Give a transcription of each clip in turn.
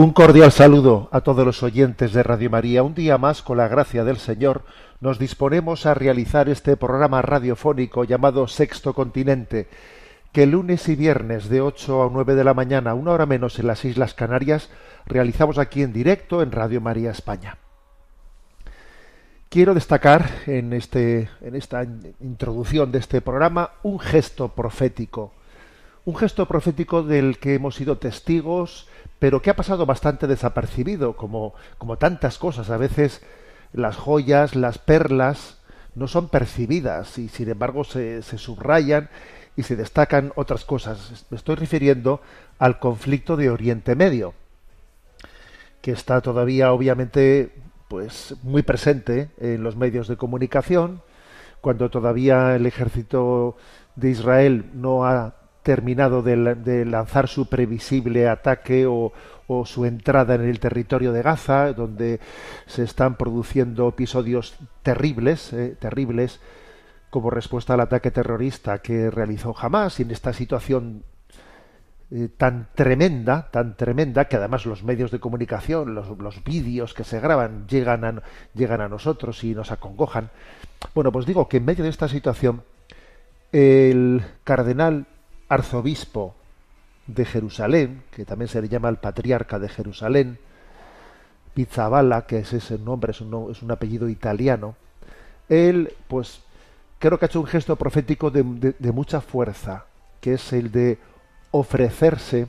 Un cordial saludo a todos los oyentes de Radio María. Un día más, con la gracia del Señor, nos disponemos a realizar este programa radiofónico llamado Sexto Continente, que lunes y viernes de 8 a 9 de la mañana, una hora menos en las Islas Canarias, realizamos aquí en directo en Radio María España. Quiero destacar en, este, en esta introducción de este programa un gesto profético, un gesto profético del que hemos sido testigos, pero que ha pasado bastante desapercibido, como, como tantas cosas. A veces las joyas, las perlas, no son percibidas y sin embargo se, se subrayan y se destacan otras cosas. Me estoy refiriendo al conflicto de Oriente Medio, que está todavía obviamente pues muy presente en los medios de comunicación, cuando todavía el ejército de Israel no ha terminado de, lanzar su previsible ataque o, su entrada en el territorio de Gaza, donde se están produciendo episodios terribles, eh, terribles, como respuesta al ataque terrorista que realizó Hamas en esta situación eh, tan tremenda, tan tremenda, que además los medios de comunicación, los, los vídeos que se graban llegan a, llegan a nosotros y nos acongojan. Bueno, pues digo que en medio de esta situación, el cardenal arzobispo de Jerusalén, que también se le llama el patriarca de Jerusalén, Pizzaballa, que es ese nombre, es un, apellido italiano, él, pues, creo que ha hecho un gesto profético de, de mucha fuerza, que es el de ofrecerse,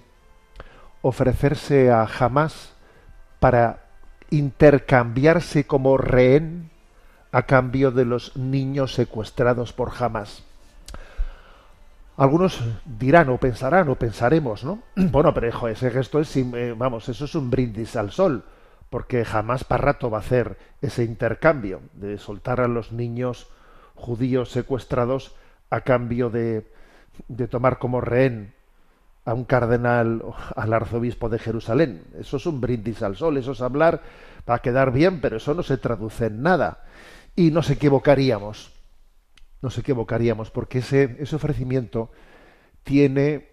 ofrecerse a Hamas para intercambiarse como rehén a cambio de los niños secuestrados por Hamas. Algunos dirán o pensarán o pensaremos, ¿no? Bueno, pero hijo, ese gesto es, eh, vamos, eso es un brindis al sol, porque jamás para rato va a hacer ese intercambio de soltar a los niños judíos secuestrados a cambio de, de tomar como rehén a un cardenal, al arzobispo de Jerusalén. Eso es un brindis al sol, eso es hablar para quedar bien, pero eso no se traduce en nada. Y nos equivocaríamos nos equivocaríamos, porque ese, ese ofrecimiento tiene,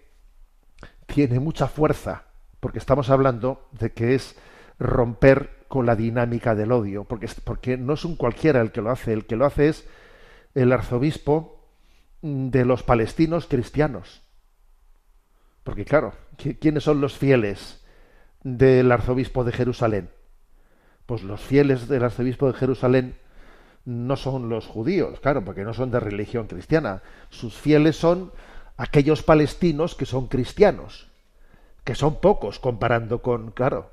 tiene mucha fuerza, porque estamos hablando de que es romper con la dinámica del odio, porque, porque no es un cualquiera el que lo hace, el que lo hace es el arzobispo de los palestinos cristianos. Porque claro, ¿quiénes son los fieles del arzobispo de Jerusalén? Pues los fieles del arzobispo de Jerusalén no son los judíos, claro, porque no son de religión cristiana. Sus fieles son aquellos palestinos que son cristianos, que son pocos comparando con, claro,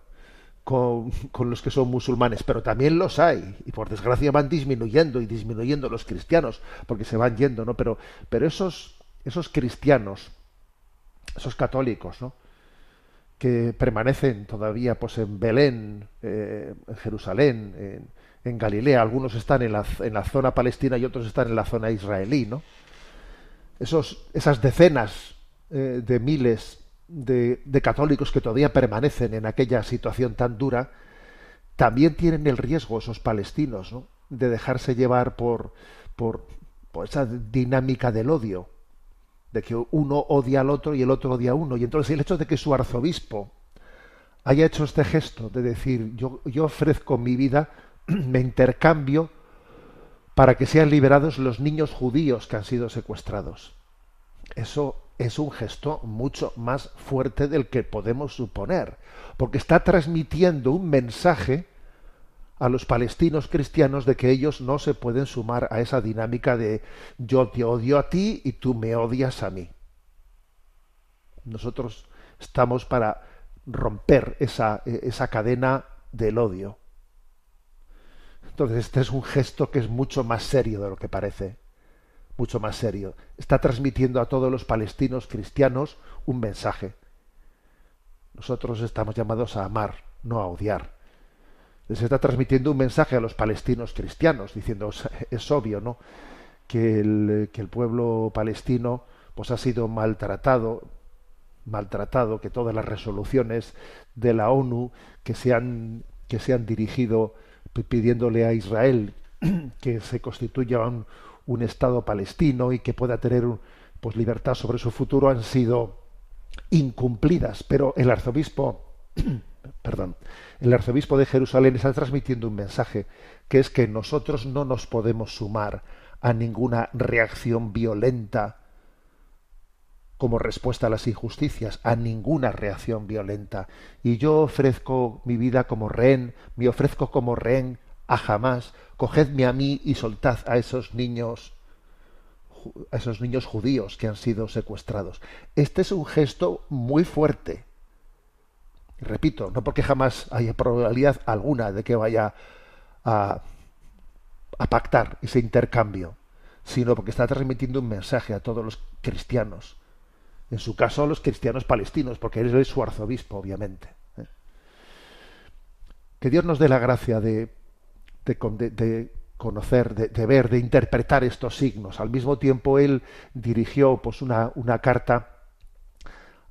con, los que son musulmanes, pero también los hay, y por desgracia van disminuyendo y disminuyendo los cristianos, porque se van yendo, ¿no? Pero, pero esos, esos cristianos, esos católicos, ¿no? que permanecen todavía pues en Belén, eh, en Jerusalén, en, en Galilea, algunos están en la, en la zona palestina y otros están en la zona israelí, ¿no? Esos, esas decenas eh, de miles de, católicos que todavía permanecen en aquella situación tan dura, también tienen el riesgo, esos palestinos, ¿no? de dejarse llevar por, por, por esa dinámica del odio, de que uno odia al otro y el otro odia a uno. Y entonces el hecho de que su arzobispo haya hecho este gesto de decir yo, yo ofrezco mi vida me intercambio para que sean liberados los niños judíos que han sido secuestrados. Eso es un gesto mucho más fuerte del que podemos suponer, porque está transmitiendo un mensaje a los palestinos cristianos de que ellos no se pueden sumar a esa dinámica de yo te odio a ti y tú me odias a mí. Nosotros estamos para romper esa, esa cadena del odio. Entonces, este es un gesto que es mucho más serio de lo que parece. Mucho más serio. Está transmitiendo a todos los palestinos cristianos un mensaje. Nosotros estamos llamados a amar, no a odiar. Les está transmitiendo un mensaje a los palestinos cristianos, diciendo, es obvio, ¿no? Que el, que el pueblo palestino pues ha sido maltratado, maltratado, que todas las resoluciones de la ONU que que se han dirigido pidiéndole a Israel que se constituya un, Estado palestino y que pueda tener pues libertad sobre su futuro han sido incumplidas, pero el arzobispo perdón, el arzobispo de Jerusalén está transmitiendo un mensaje que es que nosotros no nos podemos sumar a ninguna reacción violenta como respuesta a las injusticias, a ninguna reacción violenta. Y yo ofrezco mi vida como rehén, me ofrezco como rehén a jamás. Cogedme a mí y soltad a esos niños esos niños judíos que han sido secuestrados. Este es un gesto muy fuerte. Repito, no porque jamás haya probabilidad alguna de que vaya a, a pactar ese intercambio, sino porque está transmitiendo un mensaje a todos los cristianos en su caso los cristianos palestinos, porque él es su arzobispo, obviamente. ¿eh? Que Dios nos dé la gracia de, de, conocer, de, ver, de interpretar estos signos. Al mismo tiempo, él dirigió pues, una, una carta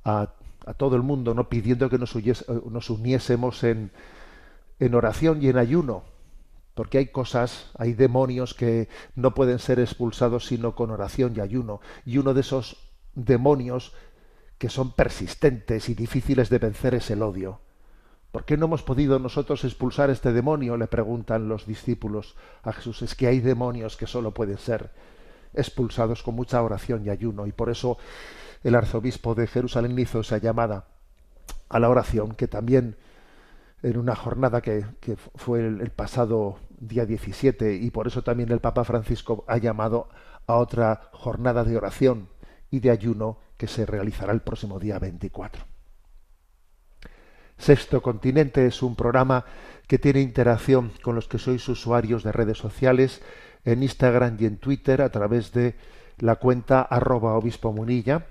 a, a, todo el mundo, no pidiendo que nos, nos uniésemos en, en oración y en ayuno, porque hay cosas, hay demonios que no pueden ser expulsados sino con oración y ayuno. Y uno de esos demonios que son persistentes y difíciles de vencer es el odio. ¿Por qué no hemos podido nosotros expulsar este demonio? le preguntan los discípulos a Jesús. Es que hay demonios que solo pueden ser expulsados con mucha oración y ayuno. Y por eso el arzobispo de Jerusalén hizo esa llamada a la oración, que también en una jornada que, fue el, el, pasado día 17, y por eso también el Papa Francisco ha llamado a otra jornada de oración y de ayuno que se realizará el próximo día 24. Sexto Continente es un programa que tiene interacción con los que sois usuarios de redes sociales en Instagram y en Twitter a través de la cuenta arroba obispo munilla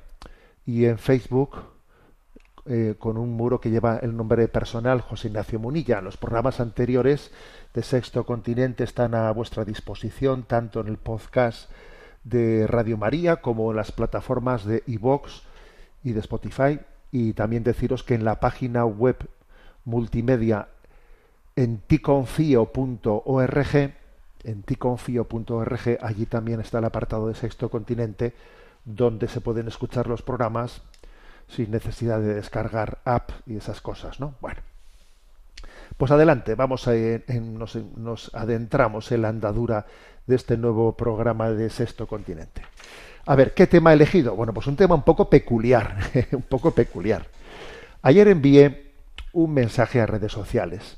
y en Facebook eh, con un muro que lleva el nombre personal José Ignacio Munilla. Los programas anteriores de Sexto Continente están a vuestra disposición tanto en el podcast de Radio María como en las plataformas de iVox y de Spotify y también deciros que en la página web multimedia en ticonfio.org en ticonfio.org allí también está el apartado de Sexto Continente donde se pueden escuchar los programas sin necesidad de descargar app y esas cosas, ¿no? Bueno, pues adelante, vamos a, nos, nos adentramos en la andadura de este nuevo programa de Sexto Continente. A ver, ¿qué tema he elegido? Bueno, pues un tema un poco peculiar, un poco peculiar. Ayer envié un mensaje a redes sociales,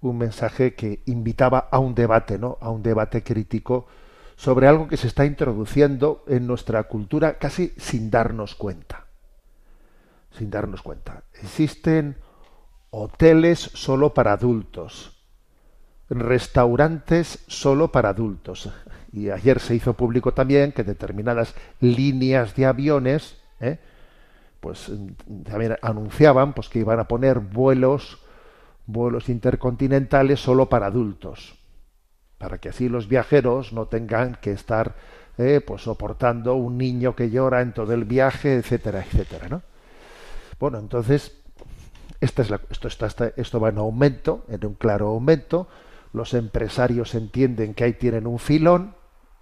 un mensaje que invitaba a un debate, ¿no? A un debate crítico sobre algo que se está introduciendo en nuestra cultura casi sin darnos cuenta. Sin darnos cuenta. Existen hoteles solo para adultos, restaurantes solo para adultos. Y ayer se hizo público también que determinadas líneas de aviones, ¿eh? pues también anunciaban pues que iban a poner vuelos, vuelos intercontinentales solo para adultos, para que así los viajeros no tengan que estar ¿eh? pues soportando un niño que llora en todo el viaje, etcétera, etcétera, ¿no? Bueno, entonces esta es la, esto, está, esto va en aumento, en un claro aumento los empresarios entienden que ahí tienen un filón,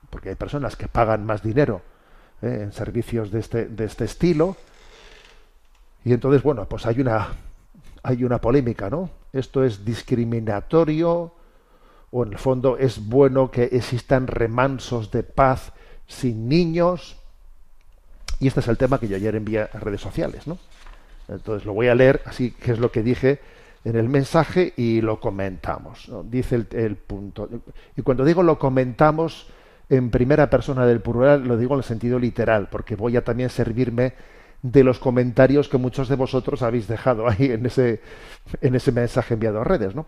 porque hay personas que pagan más dinero ¿eh? en servicios de este, de este estilo, y entonces, bueno, pues hay una, hay una polémica, ¿no? Esto es discriminatorio, o en el fondo es bueno que existan remansos de paz sin niños, y este es el tema que yo ayer envié a redes sociales, ¿no? Entonces lo voy a leer, así que es lo que dije en el mensaje y lo comentamos. Dice el, punto. Y cuando digo lo comentamos en primera persona del plural, lo digo en el sentido literal, porque voy a también servirme de los comentarios que muchos de vosotros habéis dejado ahí en ese, en ese mensaje enviado a redes, ¿no?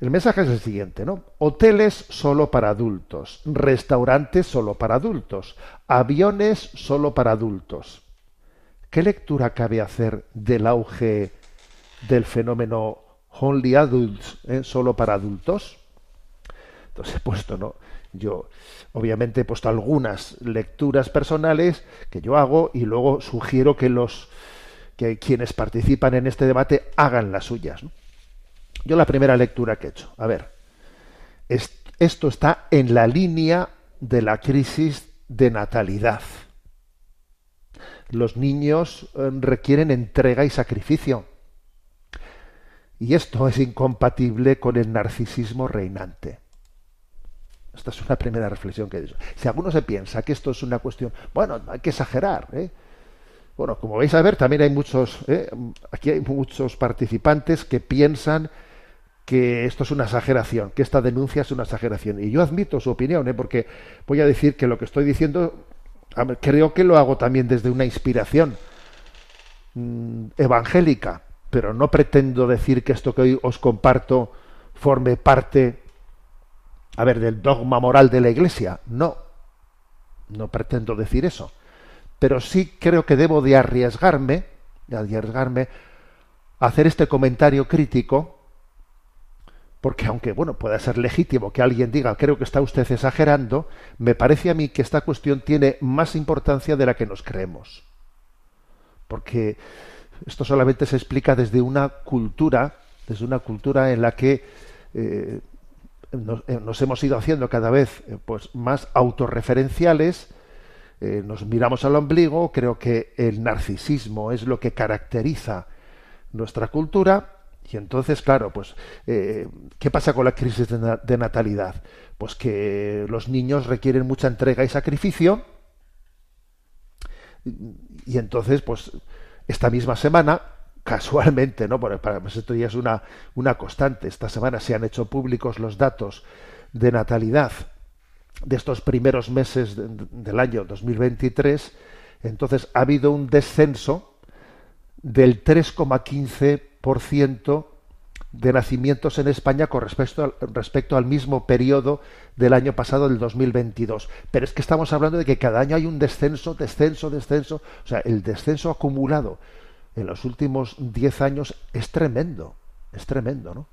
El mensaje es el siguiente, ¿no? Hoteles solo para adultos, restaurantes solo para adultos, aviones solo para adultos. ¿Qué lectura cabe hacer del auge del fenómeno only adults, eh, solo para adultos? Entonces he puesto, ¿no? Yo, obviamente, he puesto algunas lecturas personales que yo hago y luego sugiero que los que quienes participan en este debate hagan las suyas. Yo la primera lectura que he hecho, a ver, esto está en la línea de la crisis de natalidad. Los niños eh, requieren entrega y sacrificio. Y esto es incompatible con el narcisismo reinante. Esta es una primera reflexión que he hecho. Si alguno se piensa que esto es una cuestión, bueno, hay que exagerar. ¿eh? Bueno, como vais a ver, también hay muchos, ¿eh? aquí hay muchos participantes que piensan que esto es una exageración, que esta denuncia es una exageración. Y yo admito su opinión, ¿eh? porque voy a decir que lo que estoy diciendo, creo que lo hago también desde una inspiración mm, evangélica, pero no pretendo decir que esto que hoy os comparto forme parte a ver, del dogma moral de la Iglesia. No, no pretendo decir eso. Pero sí creo que debo de arriesgarme, de arriesgarme a hacer este comentario crítico, porque aunque bueno pueda ser legítimo que alguien diga creo que está usted exagerando, me parece a mí que esta cuestión tiene más importancia de la que nos creemos. Porque esto solamente se explica desde una cultura, desde una cultura en la que eh, eh, nos, hemos ido haciendo cada vez eh, pues más autorreferenciales, nos miramos al ombligo, creo que el narcisismo es lo que caracteriza nuestra cultura y entonces, claro, pues, ¿qué pasa con la crisis de, natalidad? Pues que los niños requieren mucha entrega y sacrificio y entonces, pues, esta misma semana casualmente, ¿no? Para, pues esto ya es una, una constante. Esta semana se han hecho públicos los datos de natalidad de estos primeros meses del año 2023. Entonces ha habido un descenso del 3,15% de nacimientos en España con respecto al, respecto al mismo periodo del año pasado, del 2022. Pero es que estamos hablando de que cada año hay un descenso, descenso, descenso. O sea, el descenso acumulado en los últimos 10 años es tremendo, es tremendo, ¿no?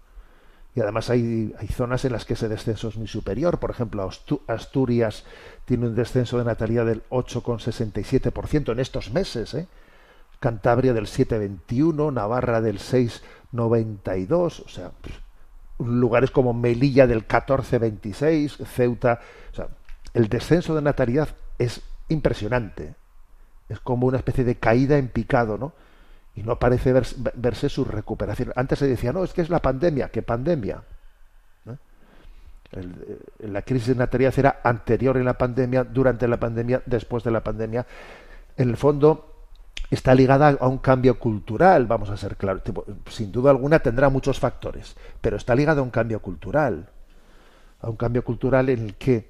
Y además hay, hay zonas en las que ese descenso es muy superior. Por ejemplo, Asturias tiene un descenso de natalidad del 8,67% en estos meses. ¿eh? Cantabria del 7,21%, Navarra del 6,92%, o sea, lugares como Melilla del 14,26%, Ceuta. O sea, el descenso de natalidad es impresionante. Es como una especie de caída en picado, ¿no? y no parece verse su recuperación. Antes se decía, no, es que es la pandemia. ¿Qué pandemia? Eh, la crisis de natalidad era anterior en la pandemia, durante la pandemia, después de la pandemia. En el fondo está ligada a un cambio cultural, vamos a ser claros. sin duda alguna tendrá muchos factores, pero está ligada a un cambio cultural. A un cambio cultural en el que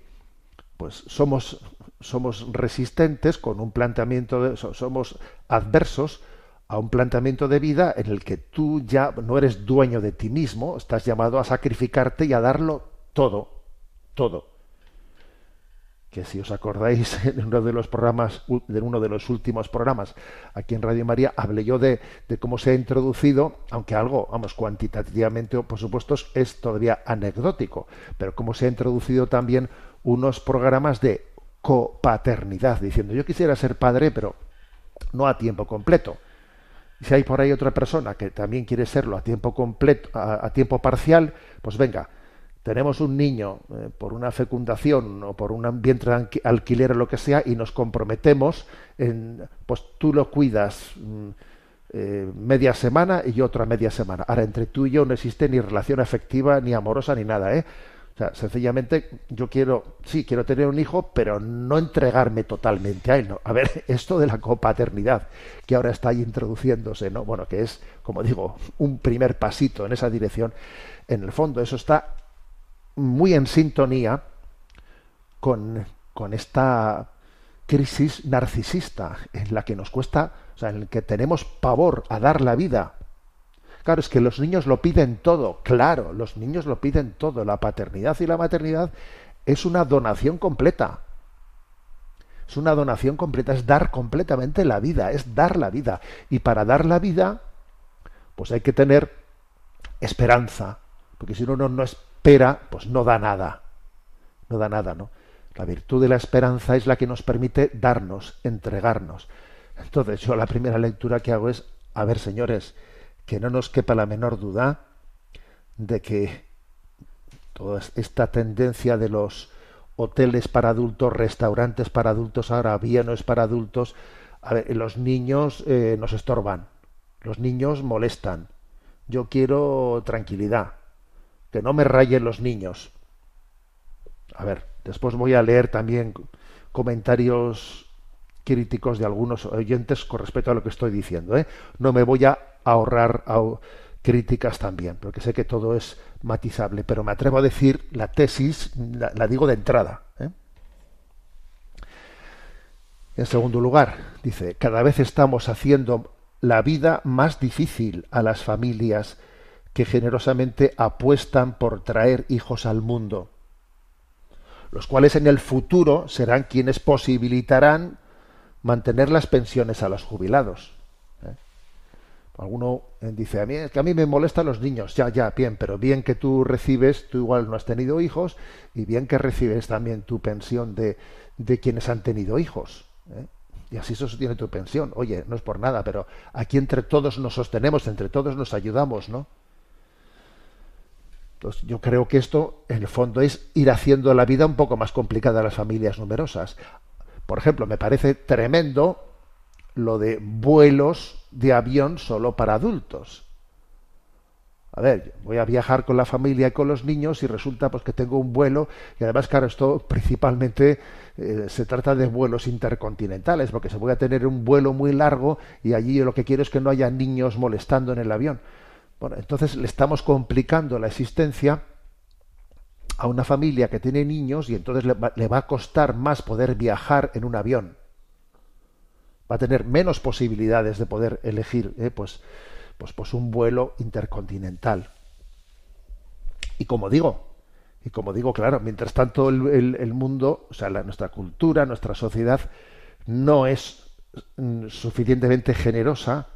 pues somos somos resistentes con un planteamiento de, somos adversos a un planteamiento de vida en el que tú ya no eres dueño de ti mismo, estás llamado a sacrificarte y a darlo todo, todo. Que si os acordáis en uno de los programas, en uno de los últimos programas aquí en Radio María, hablé yo de, de cómo se ha introducido, aunque algo, vamos, cuantitativamente, por supuesto, es todavía anecdótico, pero cómo se ha introducido también unos programas de copaternidad, diciendo yo quisiera ser padre, pero no a tiempo completo si hay por ahí otra persona que también quiere serlo a tiempo completo, a, tiempo parcial, pues venga, tenemos un niño eh, por una fecundación o por un vientre alquiler o lo que sea y nos comprometemos en, pues tú lo cuidas mm, eh, media semana y yo otra media semana. Ahora entre tú y yo no existe ni relación afectiva ni amorosa ni nada, ¿eh? O sea, sencillamente yo quiero, sí, quiero tener un hijo, pero no entregarme totalmente a él. ¿no? A ver, esto de la copaternidad, que ahora está ahí introduciéndose, ¿no? Bueno, que es, como digo, un primer pasito en esa dirección. En el fondo, eso está muy en sintonía con, con esta crisis narcisista en la que nos cuesta, o sea, en el que tenemos pavor a dar la vida. Claro, es que los niños lo piden todo, claro, los niños lo piden todo. La paternidad y la maternidad es una donación completa. Es una donación completa, es dar completamente la vida, es dar la vida. Y para dar la vida, pues hay que tener esperanza, porque si uno no espera, pues no da nada. No da nada, ¿no? La virtud de la esperanza es la que nos permite darnos, entregarnos. Entonces yo la primera lectura que hago es, a ver señores, que no nos quepa la menor duda de que toda esta tendencia de los hoteles para adultos, restaurantes para adultos, ahora bienes para adultos, a ver, los niños eh, nos estorban, los niños molestan. Yo quiero tranquilidad, que no me rayen los niños. A ver, después voy a leer también comentarios críticos de algunos oyentes con respecto a lo que estoy diciendo. ¿eh? No me voy a ahorrar críticas también, porque sé que todo es matizable, pero me atrevo a decir la tesis, la, digo de entrada. ¿eh? En segundo lugar, dice, cada vez estamos haciendo la vida más difícil a las familias que generosamente apuestan por traer hijos al mundo, los cuales en el futuro serán quienes posibilitarán mantener las pensiones a los jubilados. ¿eh? Alguno dice, a mí, es que a mí me molestan los niños, ya, ya, bien, pero bien que tú recibes, tú igual no has tenido hijos, y bien que recibes también tu pensión de, de quienes han tenido hijos. ¿eh? Y así sostiene tu pensión. Oye, no es por nada, pero aquí entre todos nos sostenemos, entre todos nos ayudamos, ¿no? Entonces, yo creo que esto, en el fondo, es ir haciendo la vida un poco más complicada a las familias numerosas. Por ejemplo, me parece tremendo lo de vuelos de avión solo para adultos. A ver, voy a viajar con la familia y con los niños y resulta pues que tengo un vuelo y además claro, esto principalmente eh, se trata de vuelos intercontinentales porque se voy a tener un vuelo muy largo y allí lo que quiero es que no haya niños molestando en el avión. Bueno, entonces le estamos complicando la existencia a una familia que tiene niños y entonces le va, a costar más poder viajar en un avión. Va a tener menos posibilidades de poder elegir eh, pues, pues, pues un vuelo intercontinental. Y como digo, y como digo, claro, mientras tanto el, mundo, o sea, nuestra cultura, nuestra sociedad, no es mm, suficientemente generosa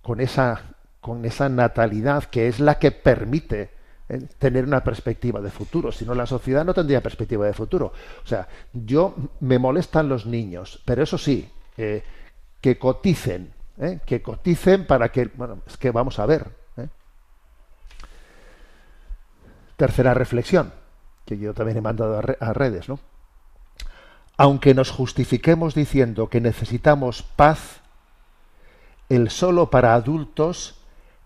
con esa, con esa natalidad que es la que permite ¿eh? tener una perspectiva de futuro. Si no, la sociedad no tendría perspectiva de futuro. O sea, yo me molestan los niños, pero eso sí, eh, que coticen, ¿eh? que coticen para que, bueno, es que vamos a ver. Tercera reflexión, que yo también he mandado a, redes, ¿no? Aunque nos justifiquemos diciendo que necesitamos paz, el solo para adultos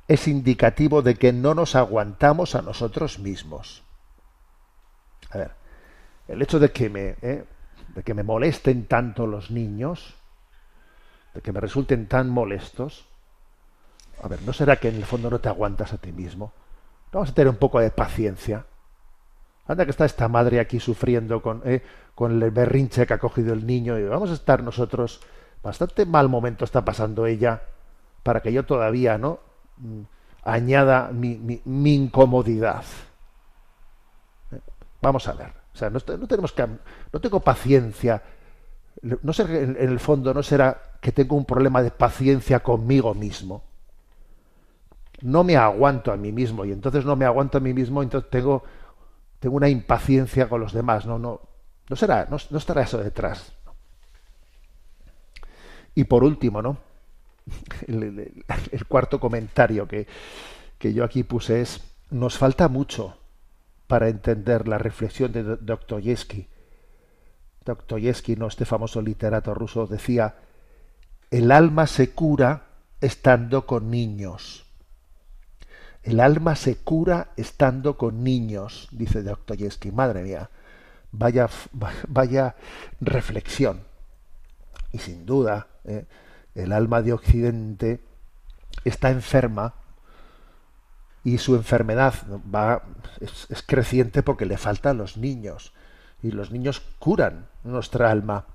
es indicativo de que no nos aguantamos a nosotros mismos. A ver, el hecho de que me, eh, de que me molesten tanto los niños, de que me resulten tan molestos, a ver, ¿no será que en el fondo no te aguantas a ti mismo? Vamos a tener un poco de paciencia. Anda que está esta madre aquí sufriendo con, eh, con el berrinche que ha cogido el niño y vamos a estar nosotros, bastante mal momento está pasando ella, para que yo todavía, ¿no? Mm, añada mi, incomodidad. Vamos a ver. O sea, no, tenemos que, no tengo paciencia. No sé, en, el fondo no será que tengo un problema de paciencia conmigo mismo. No me aguanto a mí mismo y entonces no me aguanto a mí mismo, entonces tengo, tengo una impaciencia con los demás. No, no, no será, no, no estará eso detrás. Y por último, ¿no? el, cuarto comentario que, que, yo aquí puse es, nos falta mucho para entender la reflexión de Dostoyevsky. Dostoyevsky, no este famoso literato ruso, decía, el alma se cura estando con niños. El alma se cura estando con niños, dice Dostoyevsky. Madre mía, vaya, vaya reflexión. Y sin duda, eh, el alma de Occidente está enferma y su enfermedad va, es, creciente porque le faltan los niños y los niños curan nuestra alma.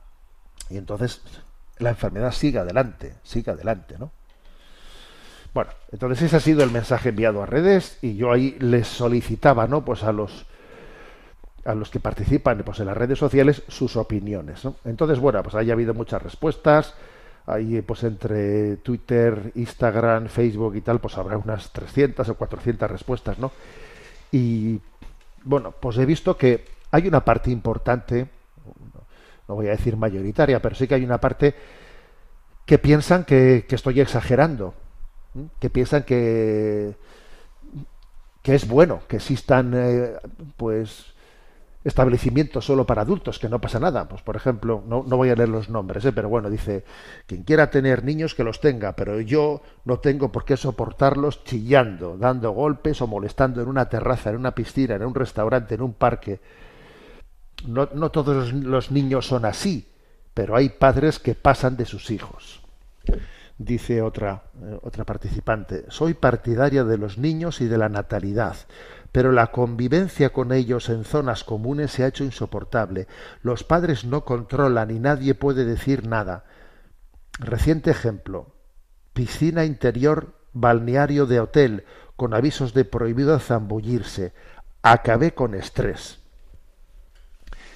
Y entonces la enfermedad sigue adelante, sigue adelante, ¿no? Bueno, entonces ese ha sido el mensaje enviado a redes y yo ahí les solicitaba, ¿no? Pues a los a los que participan pues, en las redes sociales sus opiniones. ¿no? Entonces, bueno, pues ahí ha habido muchas respuestas. Ahí, pues entre Twitter, Instagram, Facebook y tal, pues habrá unas 300 o 400 respuestas, ¿no? Y, bueno, pues he visto que hay una parte importante, no voy a decir mayoritaria, pero sí que hay una parte que piensan que, estoy exagerando, que piensan que, que es bueno que existan, eh, pues, establecimientos solo para adultos, que no pasa nada. Pues, por ejemplo, no, no voy a leer los nombres, ¿eh? pero bueno, dice, quien quiera tener niños que los tenga, pero yo no tengo por qué soportarlos chillando, dando golpes o molestando en una terraza, en una piscina, en un restaurante, en un parque. No, no todos los niños son así, pero hay padres que pasan de sus hijos. Dice otra, eh, otra participante, soy partidaria de los niños y de la natalidad pero la convivencia con ellos en zonas comunes se ha hecho insoportable. Los padres no controlan y nadie puede decir nada. Reciente ejemplo. Piscina interior, balneario de hotel, con avisos de prohibido zambullirse. Acabé con estrés.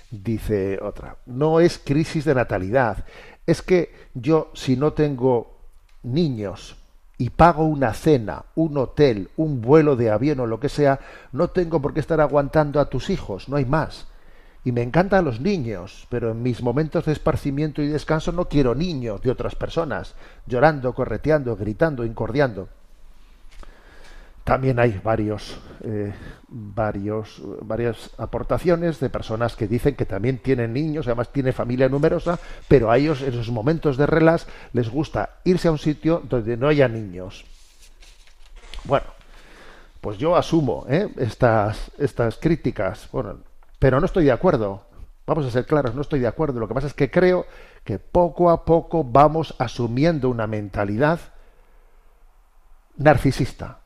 Dice otra, no es crisis de natalidad. Es que yo, si no tengo niños, y pago una cena, un hotel, un vuelo de avión o lo que sea, no tengo por qué estar aguantando a tus hijos, no hay más. Y me encantan los niños, pero en mis momentos de esparcimiento y descanso no quiero niños de otras personas, llorando, correteando, gritando, incordiando. También hay varios, eh, varios, varias aportaciones de personas que dicen que también tienen niños, además tiene familia numerosa, pero a ellos en esos momentos de relax les gusta irse a un sitio donde no haya niños. Bueno, pues yo asumo ¿eh? estas, estas críticas, bueno, pero no estoy de acuerdo. Vamos a ser claros, no estoy de acuerdo. Lo que pasa es que creo que poco a poco vamos asumiendo una mentalidad narcisista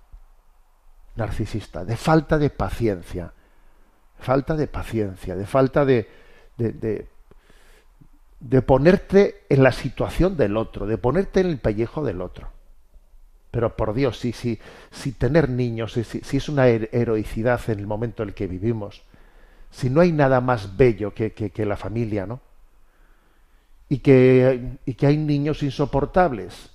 narcisista, de falta de paciencia, falta de paciencia, de falta de, de, de, ponerte en la situación del otro, de ponerte en el pellejo del otro. Pero por Dios, si, si, si tener niños, si, si, es una heroicidad en el momento en el que vivimos, si no hay nada más bello que, que, que la familia, ¿no? Y que, y que hay niños insoportables,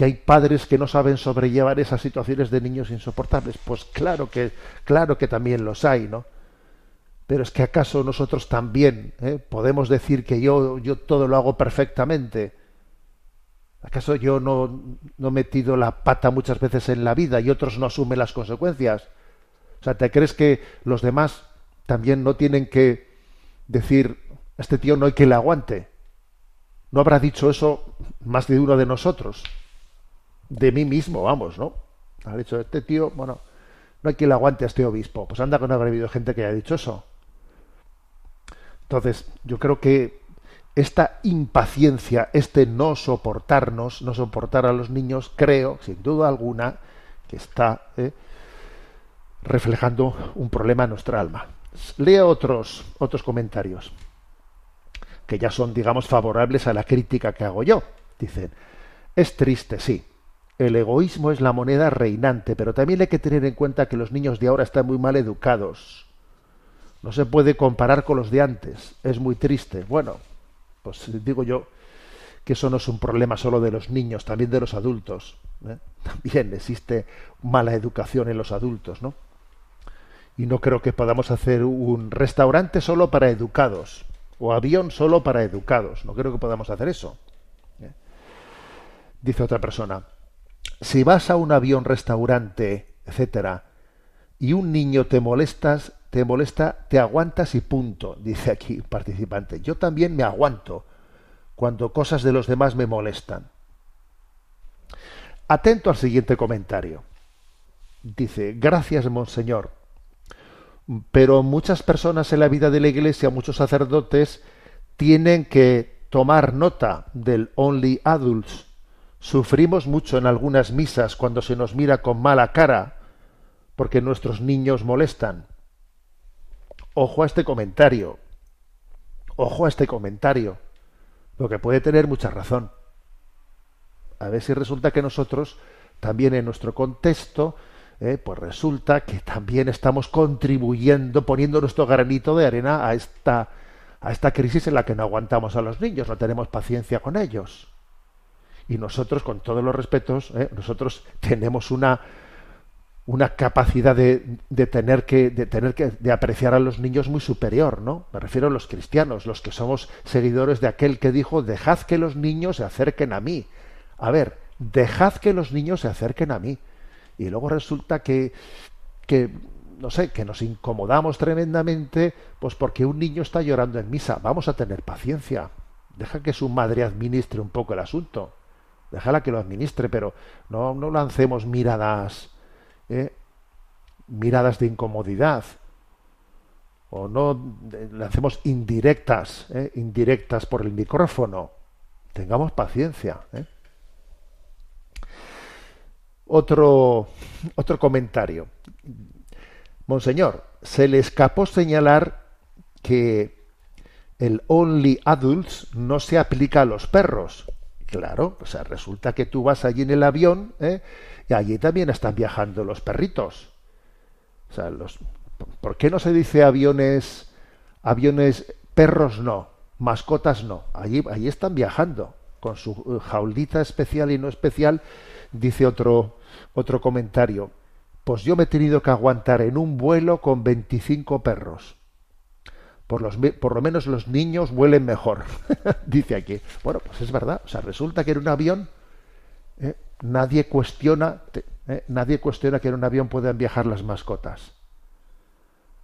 que hay padres que no saben sobrellevar esas situaciones de niños insoportables. Pues claro que, claro que también los hay, ¿no? Pero es que acaso nosotros también ¿eh? podemos decir que yo, yo todo lo hago perfectamente. ¿Acaso yo no, no he metido la pata muchas veces en la vida y otros no asumen las consecuencias? O sea, ¿te crees que los demás también no tienen que decir, este tío no hay que le aguante? ¿No habrá dicho eso más de uno de nosotros? De mí mismo, vamos, ¿no? Ha dicho, este tío, bueno, no hay quien le aguante a este obispo. Pues anda que no habrá habido gente que haya dicho eso. Entonces, yo creo que esta impaciencia, este no soportarnos, no soportar a los niños, creo, sin duda alguna, que está ¿eh? reflejando un problema en nuestra alma. Leo otros, otros comentarios que ya son, digamos, favorables a la crítica que hago yo. Dicen, es triste, sí, el egoísmo es la moneda reinante, pero también hay que tener en cuenta que los niños de ahora están muy mal educados. No se puede comparar con los de antes. Es muy triste. Bueno, pues digo yo que eso no es un problema solo de los niños, también de los adultos. ¿eh? También existe mala educación en los adultos, ¿no? Y no creo que podamos hacer un restaurante solo para educados o avión solo para educados. No creo que podamos hacer eso. ¿eh? Dice otra persona, si vas a un avión, restaurante, etcétera, y un niño te molestas, te molesta, te aguantas y punto, dice aquí participante. Yo también me aguanto cuando cosas de los demás me molestan. Atento al siguiente comentario. Dice, gracias, monseñor. Pero muchas personas en la vida de la iglesia, muchos sacerdotes, tienen que tomar nota del only adults Sufrimos mucho en algunas misas cuando se nos mira con mala cara porque nuestros niños molestan. Ojo a este comentario. Ojo a este comentario. lo que puede tener mucha razón. A ver si resulta que nosotros, también en nuestro contexto, eh, pues resulta que también estamos contribuyendo, poniendo nuestro granito de arena a esta, a esta crisis en la que no aguantamos a los niños, no tenemos paciencia con ellos. Y nosotros, con todos los respetos, eh, nosotros tenemos una, una capacidad de, de, tener que de tener que de apreciar a los niños muy superior, ¿no? Me refiero a los cristianos, los que somos seguidores de aquel que dijo dejad que los niños se acerquen a mí. A ver, dejad que los niños se acerquen a mí. Y luego resulta que que no sé, que nos incomodamos tremendamente, pues porque un niño está llorando en misa. Vamos a tener paciencia. Deja que su madre administre un poco el asunto. Déjala que lo administre, pero no, no lancemos miradas ¿eh? miradas de incomodidad o no lancemos indirectas, ¿eh? indirectas por el micrófono. Tengamos paciencia. ¿eh? Otro, otro comentario. Monseñor, se le escapó señalar que el only adults no se aplica a los perros. Claro, o sea, resulta que tú vas allí en el avión ¿eh? y allí también están viajando los perritos. O sea, los, ¿por qué no se dice aviones, aviones, perros no, mascotas no? Allí, allí están viajando con su eh, jaulita especial y no especial, dice otro, otro comentario. Pues yo me he tenido que aguantar en un vuelo con 25 perros por, los, por lo menos los niños huelen mejor, dice aquí. Bueno, pues es verdad. O sea, resulta que en un avión eh, nadie cuestiona, eh, nadie cuestiona que en un avión puedan viajar las mascotas.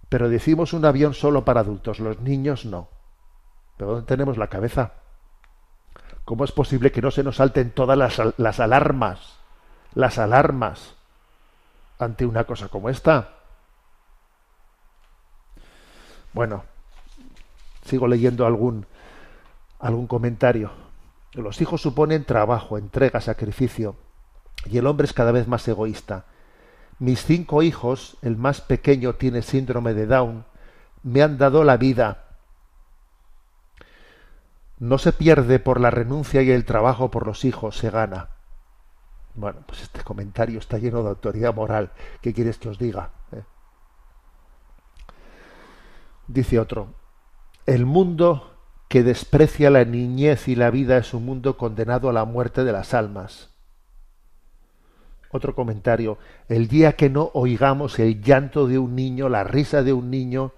Pero decimos un avión solo para adultos, los niños no. ¿Pero dónde tenemos la cabeza? ¿Cómo es posible que no se nos salten todas las, las alarmas? Las alarmas ante una cosa como esta. Bueno, Sigo leyendo algún, algún comentario. Los hijos suponen trabajo, entrega, sacrificio, y el hombre es cada vez más egoísta. Mis cinco hijos, el más pequeño tiene síndrome de Down, me han dado la vida. No se pierde por la renuncia y el trabajo por los hijos, se gana. Bueno, pues este comentario está lleno de autoridad moral. ¿Qué quieres que os diga? ¿Eh? Dice otro, el mundo que desprecia la niñez y la vida es un mundo condenado a la muerte de las almas. Otro comentario. El día que no oigamos el llanto de un niño, la risa de un niño,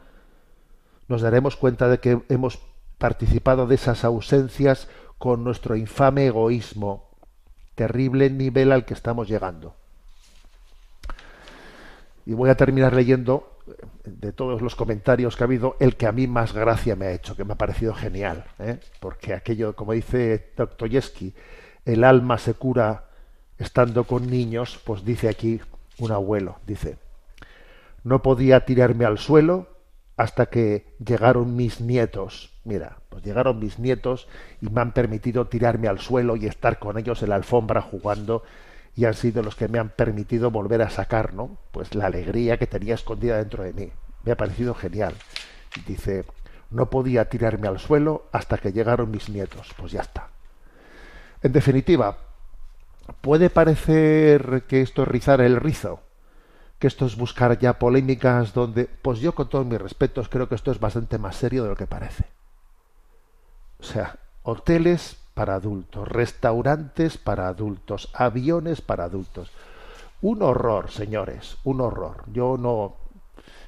nos daremos cuenta de que hemos participado de esas ausencias con nuestro infame egoísmo. Terrible nivel al que estamos llegando. Y voy a terminar leyendo de todos los comentarios que ha habido, el que a mí más gracia me ha hecho, que me ha parecido genial, ¿eh? porque aquello, como dice Dostoyevsky, el alma se cura estando con niños, pues dice aquí un abuelo, dice, no podía tirarme al suelo hasta que llegaron mis nietos. Mira, pues llegaron mis nietos y me han permitido tirarme al suelo y estar con ellos en la alfombra jugando y han sido los que me han permitido volver a sacar, ¿no? Pues la alegría que tenía escondida dentro de mí. Me ha parecido genial. Dice, no podía tirarme al suelo hasta que llegaron mis nietos. Pues ya está. En definitiva, puede parecer que esto es rizar el rizo, que esto es buscar ya polémicas donde, pues yo con todos mis respetos creo que esto es bastante más serio de lo que parece. O sea, hoteles para adultos, restaurantes para adultos, aviones para adultos. Un horror, señores, un horror. Yo no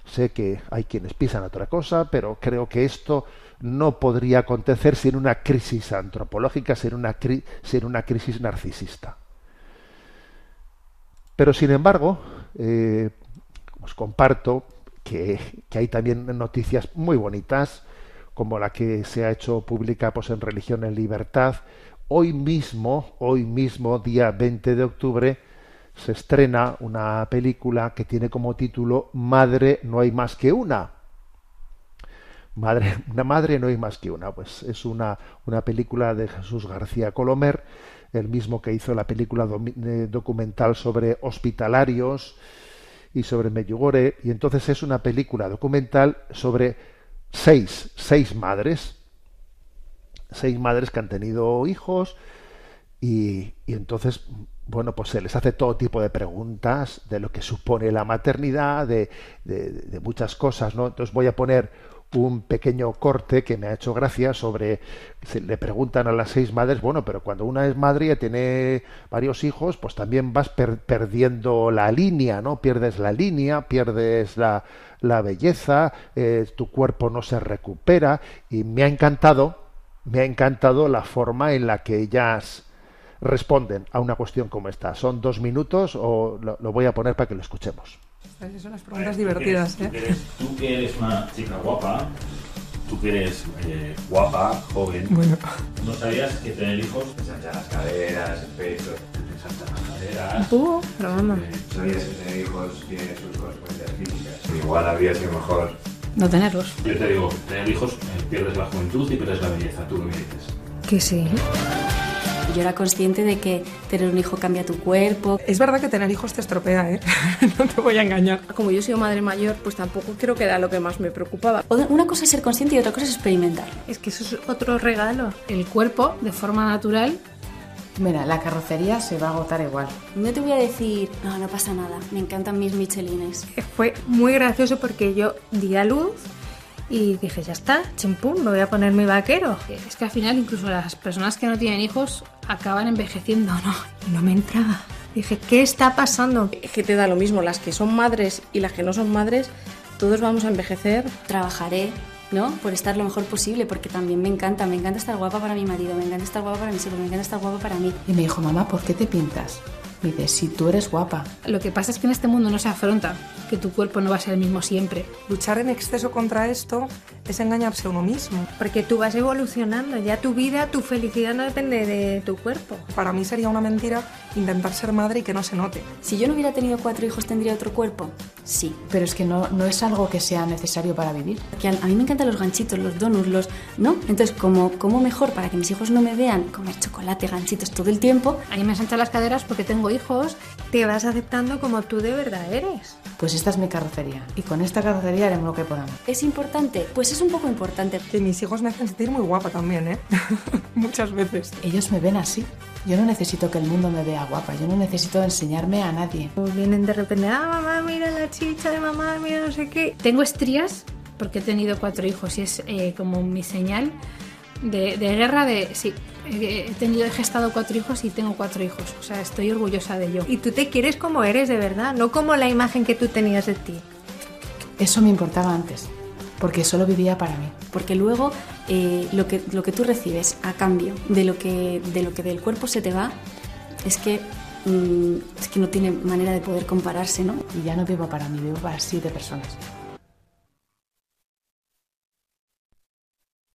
sé que hay quienes piensan otra cosa, pero creo que esto no podría acontecer sin una crisis antropológica, sin una, sin una crisis narcisista. Pero sin embargo, eh, os comparto que, hay también noticias muy bonitas como la que se ha hecho pública pues, en Religión en Libertad. Hoy mismo, hoy mismo, día 20 de octubre, se estrena una película que tiene como título Madre no hay más que una. Madre, una madre no hay más que una. Pues es una, una película de Jesús García Colomer, el mismo que hizo la película eh, documental sobre hospitalarios y sobre Medjugorje. Y entonces es una película documental sobre seis, seis madres, seis madres que han tenido hijos y, entonces, bueno, pues se les hace todo tipo de preguntas de lo que supone la maternidad, de, de muchas cosas, ¿no? Entonces voy a poner un pequeño corte que me ha hecho gracia sobre le preguntan a las seis madres bueno pero cuando una es madre y tiene varios hijos pues también vas perdiendo la línea no pierdes la línea pierdes la, la belleza eh, tu cuerpo no se recupera y me ha encantado me ha encantado la forma en la que ellas responden a una cuestión como esta. Son dos minutos o lo voy a poner para que lo escuchemos son las preguntas divertidas. ¿eh? Tú, que eres, una chica guapa, tú que eres eh, guapa, joven, bueno. ¿no sabías que tener hijos te ensancha las caderas, el pecho, te ensancha las caderas? Uh, pero mamá. Eh, ¿Sabías que tener hijos tiene sus consecuencias físicas? Igual habría sido mejor no tenerlos. Yo te digo, tener hijos pierdes la juventud y pierdes la belleza, tú lo me dices. Que sí. Yo era consciente de que tener un hijo cambia tu cuerpo. Es verdad que tener hijos te estropea, ¿eh? no te voy a engañar. Como yo he sido madre mayor, pues tampoco creo que era lo que más me preocupaba. Una cosa es ser consciente y otra cosa es experimentar. Es que eso es otro regalo. El cuerpo, de forma natural, Mira, la carrocería se va a agotar igual. No te voy a decir, no, no pasa nada, me encantan mis michelines. Fue muy gracioso porque yo di a luz y dije, ya está, chimpum, me voy a poner mi vaquero. Es que al final incluso las personas que no tienen hijos acaban envejeciendo, ¿no? Y no me entraba. Dije, ¿qué está pasando? Es que te da lo mismo, las que son madres y las que no son madres, todos vamos a envejecer. Trabajaré, ¿no? Por estar lo mejor posible, porque también me encanta, me encanta estar guapa para mi marido, me encanta estar guapa para mis hijos, me encanta estar guapa para mí. Y me dijo, mamá, ¿por qué te pintas? Me dice, si tú eres guapa. Lo que pasa es que en este mundo no se afronta que tu cuerpo no va a ser el mismo siempre. Luchar en exceso contra esto es engañarse a uno mismo. Porque tú vas evolucionando, ya tu vida, tu felicidad no depende de tu cuerpo. Para mí sería una mentira intentar ser madre y que no se note. Si yo no hubiera tenido cuatro hijos, ¿tendría otro cuerpo? Sí. Pero es que no, no es algo que sea necesario para vivir. Porque a, mí me encantan los ganchitos, los donuts, los... ¿No? Entonces, como, como mejor para que mis hijos no me vean comer chocolate, ganchitos todo el tiempo... A mí me ensanchan las caderas porque tengo hijos te vas aceptando como tú de verdad eres. Pues esta es mi carrocería y con esta carrocería haremos lo que podamos. ¿Es importante? Pues es un poco importante. Que mis hijos me hacen sentir muy guapa también, ¿eh? Muchas veces. Ellos me ven así. Yo no necesito que el mundo me vea guapa, yo no necesito enseñarme a nadie. vienen de repente, ah, mamá, mira la chicha de mamá, mira no sé qué. Tengo estrías porque he tenido cuatro hijos y es eh, como mi señal de, de guerra de, sí, he tenido, he gestado cuatro hijos y tengo cuatro hijos. O sea, estoy orgullosa de ello. Y tú te quieres como eres de verdad, no como la imagen que tú tenías de ti. Eso me importaba antes, porque solo vivía para mí. Porque luego eh, lo, que, lo que tú recibes a cambio de lo que, de lo que del cuerpo se te va es que, mm, es que no tiene manera de poder compararse, ¿no? Y ya no vivo para mí, vivo para siete personas.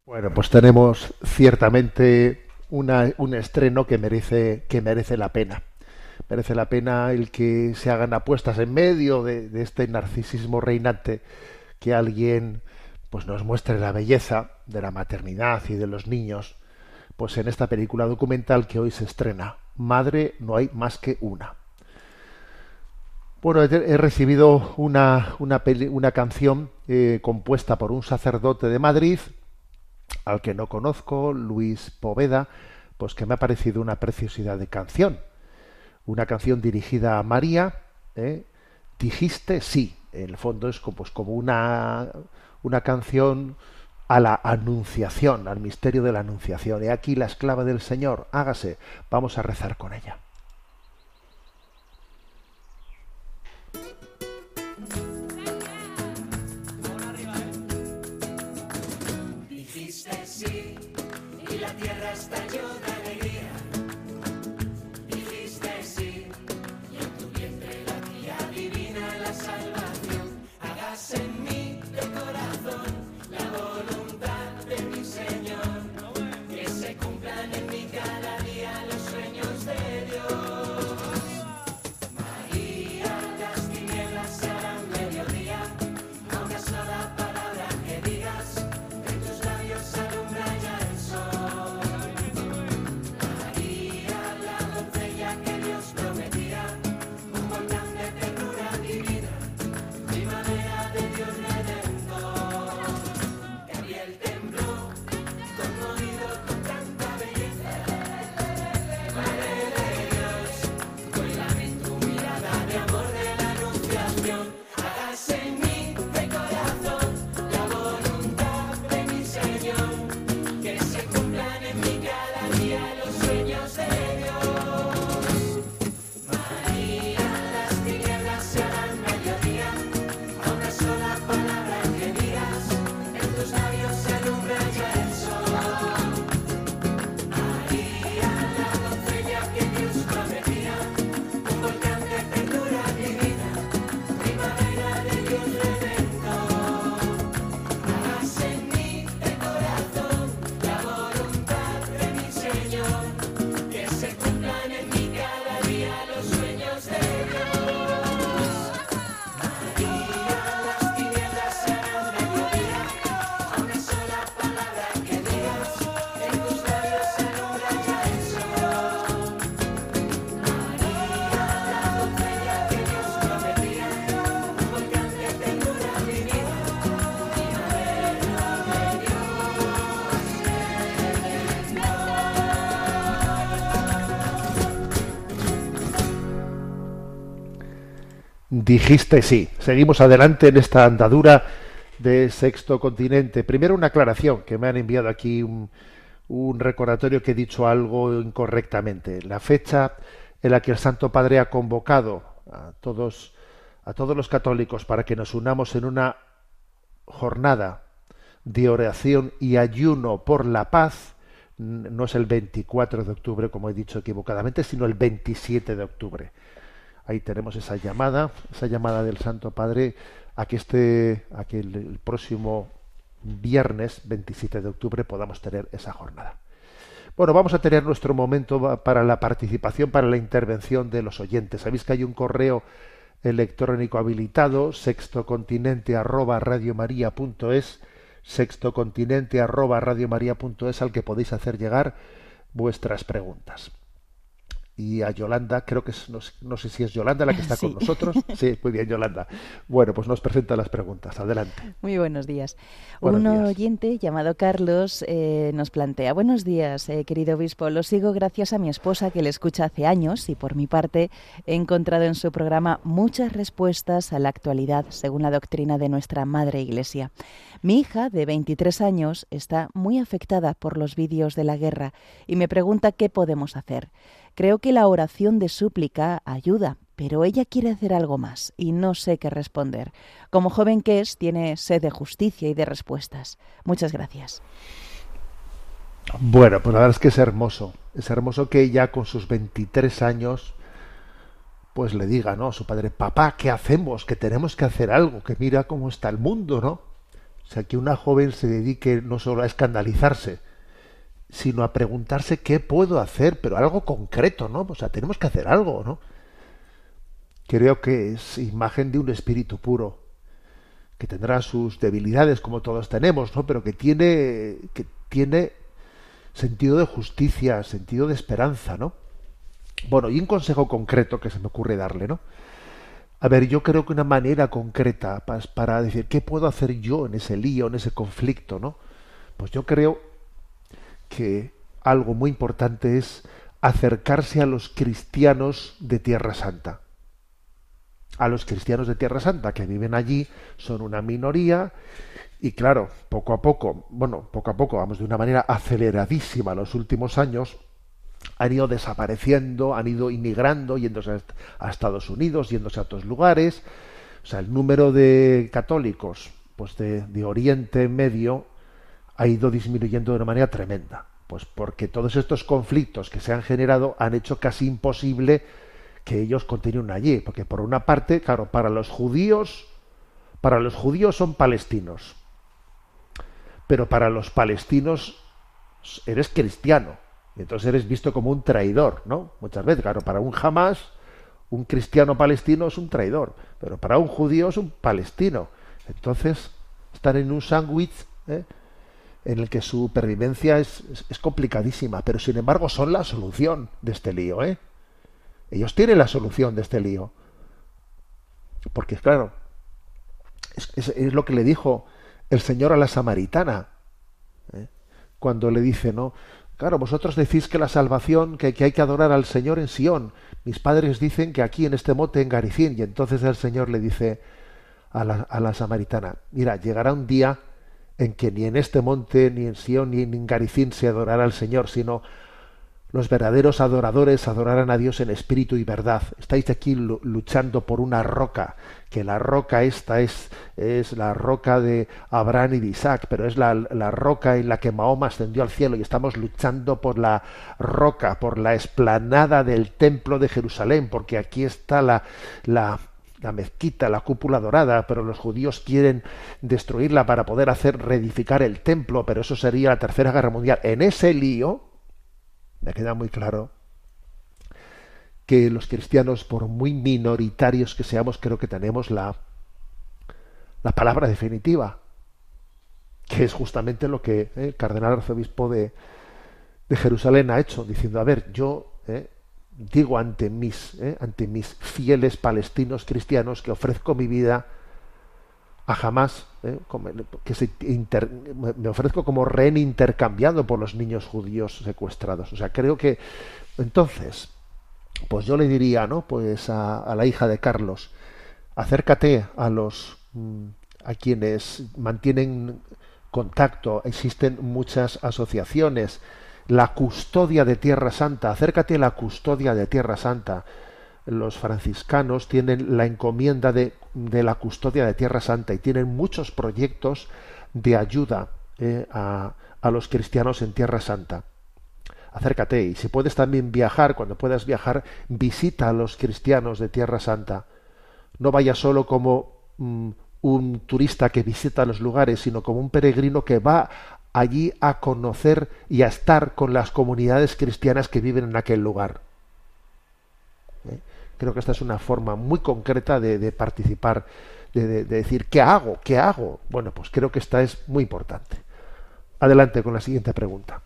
Bueno, pues tenemos ciertamente un estreno que merece, que merece la pena. Merece la pena el que se hagan apuestas en medio de, este narcisismo reinante, que alguien pues nos muestre la belleza de la maternidad y de los niños, pues en esta película documental que hoy se estrena, Madre no hay más que una. Bueno, he, recibido una, una, canción eh, compuesta por un sacerdote de Madrid, al que no conozco, Luis Poveda, pues que me ha parecido una preciosidad de canción. Una canción dirigida a María, ¿eh? dijiste sí. En el fondo es como, pues, como una, una canción a la anunciación, al misterio de la anunciación. Y aquí la esclava del Señor, hágase, vamos a rezar con ella. Dijiste sí. Seguimos adelante en esta andadura de Sexto Continente. Primero una aclaración, que me han enviado aquí un, un recordatorio que he dicho algo incorrectamente. La fecha en la que el Santo Padre ha convocado a todos a todos los católicos para que nos unamos en una jornada de oración y ayuno por la paz no es el 24 de octubre, como he dicho equivocadamente, sino el 27 de octubre. Ahí tenemos esa llamada, esa llamada del Santo Padre a que este, a que el próximo viernes 27 de octubre podamos tener esa jornada. Bueno, vamos a tener nuestro momento para la participación, para la intervención de los oyentes. Sabéis que hay un correo electrónico habilitado, sextocontinente arroba radiomaria.es, sextocontinente arroba al que podéis hacer llegar vuestras preguntas y a Yolanda, creo que es, no, sé si es Yolanda la que está con nosotros. Sí, muy bien, Yolanda. Bueno, pues nos presenta las preguntas. Adelante. Muy buenos días. Un oyente llamado Carlos eh, nos plantea, buenos días, eh, querido obispo, lo sigo gracias a mi esposa que le escucha hace años y por mi parte he encontrado en su programa muchas respuestas a la actualidad según la doctrina de nuestra Madre Iglesia. Mi hija, de 23 años, está muy afectada por los vídeos de la guerra y me pregunta qué podemos hacer. Creo que la oración de súplica ayuda, pero ella quiere hacer algo más y no sé qué responder. Como joven que es, tiene sed de justicia y de respuestas. Muchas gracias. Bueno, pues la verdad es que es hermoso. Es hermoso que ella con sus 23 años pues le diga, ¿no? A su padre, papá, ¿qué hacemos? Que tenemos que hacer algo, que mira cómo está el mundo, ¿no? O sea, que una joven se dedique no solo a escandalizarse, sino a preguntarse qué puedo hacer, pero algo concreto, ¿no? O sea, tenemos que hacer algo, ¿no? Creo que es imagen de un espíritu puro, que tendrá sus debilidades como todos tenemos, ¿no? Pero que tiene, que tiene sentido de justicia, sentido de esperanza, ¿no? Bueno, y un consejo concreto que se me ocurre darle, ¿no? A ver, yo creo que una manera concreta para, para decir qué puedo hacer yo en ese lío, en ese conflicto, ¿no? Pues yo creo que algo muy importante es acercarse a los cristianos de Tierra Santa. A los cristianos de Tierra Santa que viven allí son una minoría y claro, poco a poco, bueno, poco a poco, vamos de una manera aceleradísima los últimos años, han ido desapareciendo, han ido inmigrando, yéndose a Estados Unidos, yéndose a otros lugares. O sea, el número de católicos pues de Oriente Medio ha ido disminuyendo de una manera tremenda. Pues porque todos estos conflictos que se han generado han hecho casi imposible que ellos continúen allí. Porque por una parte, claro, para los judíos, para los judíos son palestinos. Pero para los palestinos eres cristiano. Y entonces eres visto como un traidor, ¿no? Muchas veces, claro, para un Hamas, un cristiano palestino es un traidor. Pero para un judío es un palestino. Entonces, están en un sándwich. ¿eh? En el que su supervivencia es, es, complicadísima, pero sin embargo son la solución de este lío, ¿eh? Ellos tienen la solución de este lío. Porque, claro, es, es, lo que le dijo el Señor a la samaritana, ¿eh? cuando le dice, ¿no? Claro, vosotros decís que la salvación, que, que, hay que adorar al Señor en Sión. Mis padres dicen que aquí en este monte en Garicín. Y entonces el Señor le dice a la, a la samaritana, mira, llegará un día en que ni en este monte, ni en Sion, ni en Garicín se adorará al Señor, sino los verdaderos adoradores adorarán a Dios en espíritu y verdad. Estáis aquí luchando por una roca, que la roca esta es, es la roca de Abraham y de Isaac, pero es la, la, roca en la que Mahoma ascendió al cielo y estamos luchando por la roca, por la esplanada del templo de Jerusalén, porque aquí está la, la la mezquita, la cúpula dorada, pero los judíos quieren destruirla para poder hacer reedificar el templo, pero eso sería la tercera guerra mundial. En ese lío, me queda muy claro que los cristianos, por muy minoritarios que seamos, creo que tenemos la, la palabra definitiva, que es justamente lo que eh, el cardenal arzobispo de, de Jerusalén ha hecho, diciendo, a ver, yo eh, digo ante mis, eh, ante mis fieles palestinos cristianos que ofrezco mi vida a jamás, eh, que se me ofrezco como rehén intercambiado por los niños judíos secuestrados. O sea, creo que entonces, pues yo le diría, ¿no? Pues a, la hija de Carlos, acércate a los mm, a quienes mantienen contacto, existen muchas asociaciones, la custodia de Tierra Santa, acércate a la custodia de Tierra Santa. Los franciscanos tienen la encomienda de, de la custodia de Tierra Santa y tienen muchos proyectos de ayuda eh, a, a los cristianos en Tierra Santa acércate y si puedes también viajar, cuando puedas viajar, visita a los cristianos de Tierra Santa. No vaya solo como mm, un turista que visita los lugares, sino como un peregrino que va allí a conocer y a estar con las comunidades cristianas que viven en aquel lugar. ¿Eh? Creo que esta es una forma muy concreta de, participar, de, de decir, ¿qué hago? ¿Qué hago? Bueno, pues creo que esta es muy importante. Adelante con la siguiente pregunta.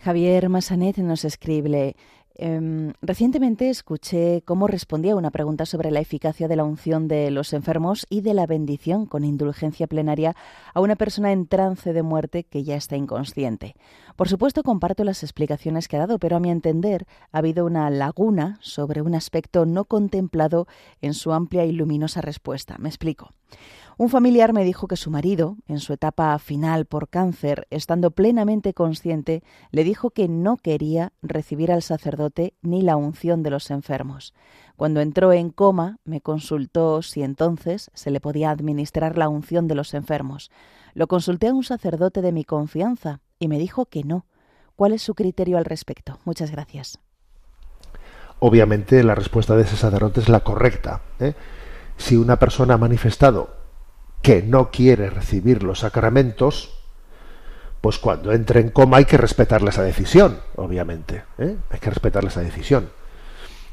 Javier Massanet nos escribe, em, recientemente escuché cómo respondía a una pregunta sobre la eficacia de la unción de los enfermos y de la bendición con indulgencia plenaria a una persona en trance de muerte que ya está inconsciente. Por supuesto, comparto las explicaciones que ha dado, pero a mi entender ha habido una laguna sobre un aspecto no contemplado en su amplia y luminosa respuesta. Me explico. Un familiar me dijo que su marido, en su etapa final por cáncer, estando plenamente consciente, le dijo que no quería recibir al sacerdote ni la unción de los enfermos. Cuando entró en coma, me consultó si entonces se le podía administrar la unción de los enfermos. Lo consulté a un sacerdote de mi confianza y me dijo que no. ¿Cuál es su criterio al respecto? Muchas gracias. Obviamente la respuesta de ese sacerdote es la correcta. ¿eh? Si una persona ha manifestado que no quiere recibir los sacramentos, pues cuando entre en coma hay que respetarle esa decisión, obviamente. ¿eh? Hay que respetarle esa decisión.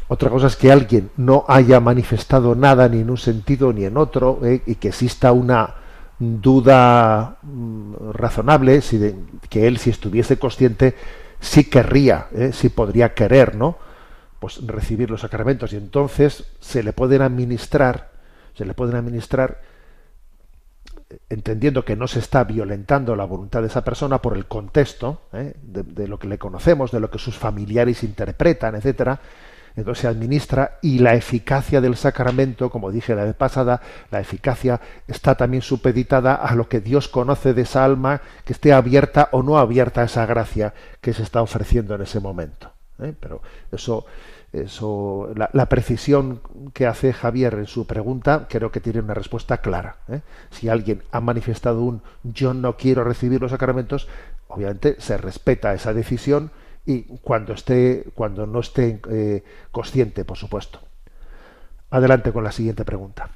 Otra cosa es que alguien no haya manifestado nada ni en un sentido ni en otro ¿eh? y que exista una duda mm, razonable si que él si estuviese consciente sí querría, ¿eh? sí podría querer, ¿no? Pues recibir los sacramentos y entonces se le pueden administrar, se le pueden administrar entendiendo que no se está violentando la voluntad de esa persona por el contexto ¿eh? de, lo que le conocemos, de lo que sus familiares interpretan, etcétera, entonces se administra y la eficacia del sacramento, como dije la vez pasada, la eficacia está también supeditada a lo que Dios conoce de esa alma que esté abierta o no abierta a esa gracia que se está ofreciendo en ese momento. ¿eh? Pero eso eso, la, precisión que hace Javier en su pregunta creo que tiene una respuesta clara. ¿eh? Si alguien ha manifestado un yo no quiero recibir los sacramentos, obviamente se respeta esa decisión y cuando esté, cuando no esté eh, consciente, por supuesto. Adelante con la siguiente pregunta.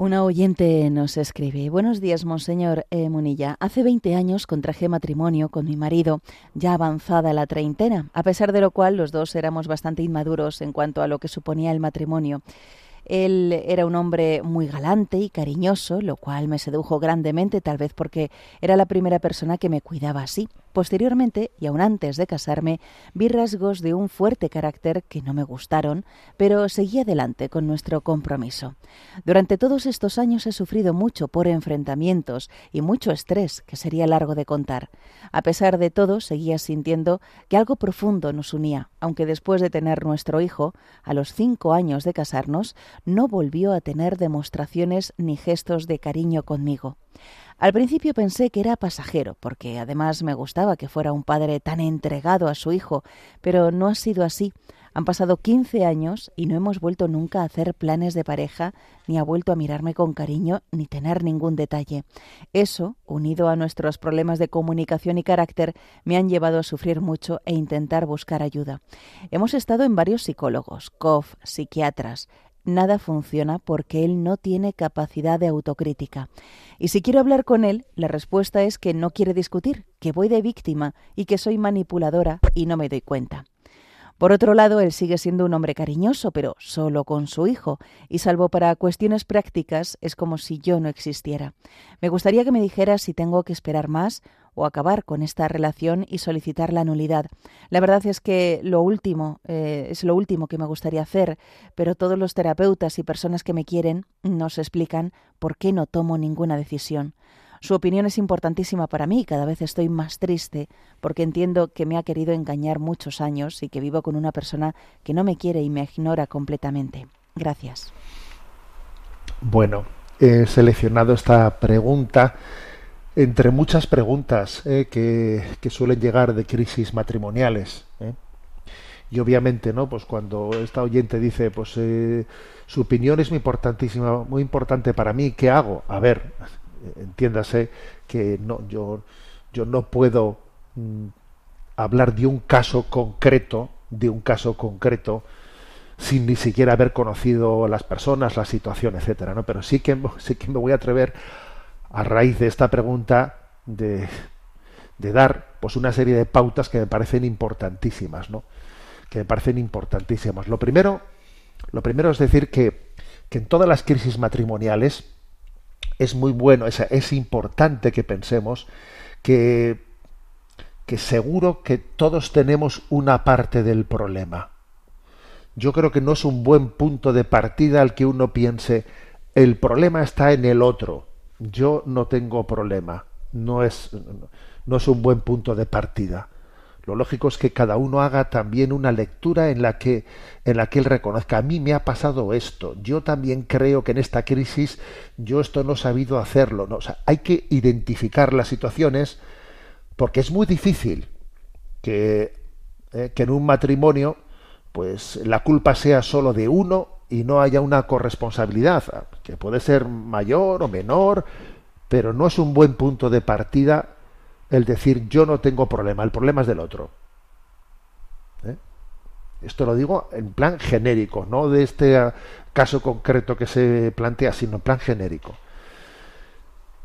Una oyente nos escribe, Buenos días, Monseñor eh, Munilla. Hace 20 años contraje matrimonio con mi marido, ya avanzada la treintena, a pesar de lo cual los dos éramos bastante inmaduros en cuanto a lo que suponía el matrimonio. Él era un hombre muy galante y cariñoso, lo cual me sedujo grandemente, tal vez porque era la primera persona que me cuidaba así. Posteriormente, y aún antes de casarme, vi rasgos de un fuerte carácter que no me gustaron, pero seguí adelante con nuestro compromiso. Durante todos estos años he sufrido mucho por enfrentamientos y mucho estrés, que sería largo de contar. A pesar de todo, seguía sintiendo que algo profundo nos unía, aunque después de tener nuestro hijo, a los cinco años de casarnos, no volvió a tener demostraciones ni gestos de cariño conmigo. Al principio pensé que era pasajero, porque además me gustaba que fuera un padre tan entregado a su hijo, pero no ha sido así. Han pasado 15 años y no hemos vuelto nunca a hacer planes de pareja, ni ha vuelto a mirarme con cariño, ni tener ningún detalle. Eso, unido a nuestros problemas de comunicación y carácter, me han llevado a sufrir mucho e intentar buscar ayuda. Hemos estado en varios psicólogos, COF, psiquiatras, nada funciona porque él no tiene capacidad de autocrítica. Y si quiero hablar con él, la respuesta es que no quiere discutir, que voy de víctima y que soy manipuladora y no me doy cuenta. Por otro lado, él sigue siendo un hombre cariñoso, pero solo con su hijo, y salvo para cuestiones prácticas, es como si yo no existiera. Me gustaría que me dijera si tengo que esperar más o acabar con esta relación y solicitar la nulidad. La verdad es que lo último eh, es lo último que me gustaría hacer, pero todos los terapeutas y personas que me quieren nos explican por qué no tomo ninguna decisión. Su opinión es importantísima para mí cada vez estoy más triste porque entiendo que me ha querido engañar muchos años y que vivo con una persona que no me quiere y me ignora completamente. Gracias. Bueno, he seleccionado esta pregunta entre muchas preguntas eh, que, suelen llegar de crisis matrimoniales. Eh. Y obviamente, ¿no? Pues cuando esta oyente dice, pues eh, su opinión es muy importantísima, muy importante para mí, ¿qué hago? A ver, entiéndase que no, yo, yo no puedo mm, hablar de un caso concreto, de un caso concreto, sin ni siquiera haber conocido las personas, la situación, etcétera, ¿no? Pero sí que, sí que me voy a atrever a raíz de esta pregunta de, dar pues una serie de pautas que me parecen importantísimas, ¿no? Que me parecen importantísimas. Lo primero, lo primero es decir que, que en todas las crisis matrimoniales es muy bueno, es, es importante que pensemos que, que seguro que todos tenemos una parte del problema yo creo que no es un buen punto de partida al que uno piense el problema está en el otro, yo no tengo problema, no es, no es un buen punto de partida. Lo lógico es que cada uno haga también una lectura en la que en la que él reconozca a mí me ha pasado esto. Yo también creo que en esta crisis yo esto no he sabido hacerlo. No, hay que identificar las situaciones porque es muy difícil que, eh, que en un matrimonio pues la culpa sea solo de uno y no haya una corresponsabilidad, que puede ser mayor o menor, pero no es un buen punto de partida el decir yo no tengo problema, el problema es del otro. ¿Eh? Esto lo digo en plan genérico, no de este ah, caso concreto que se plantea, sino en plan genérico.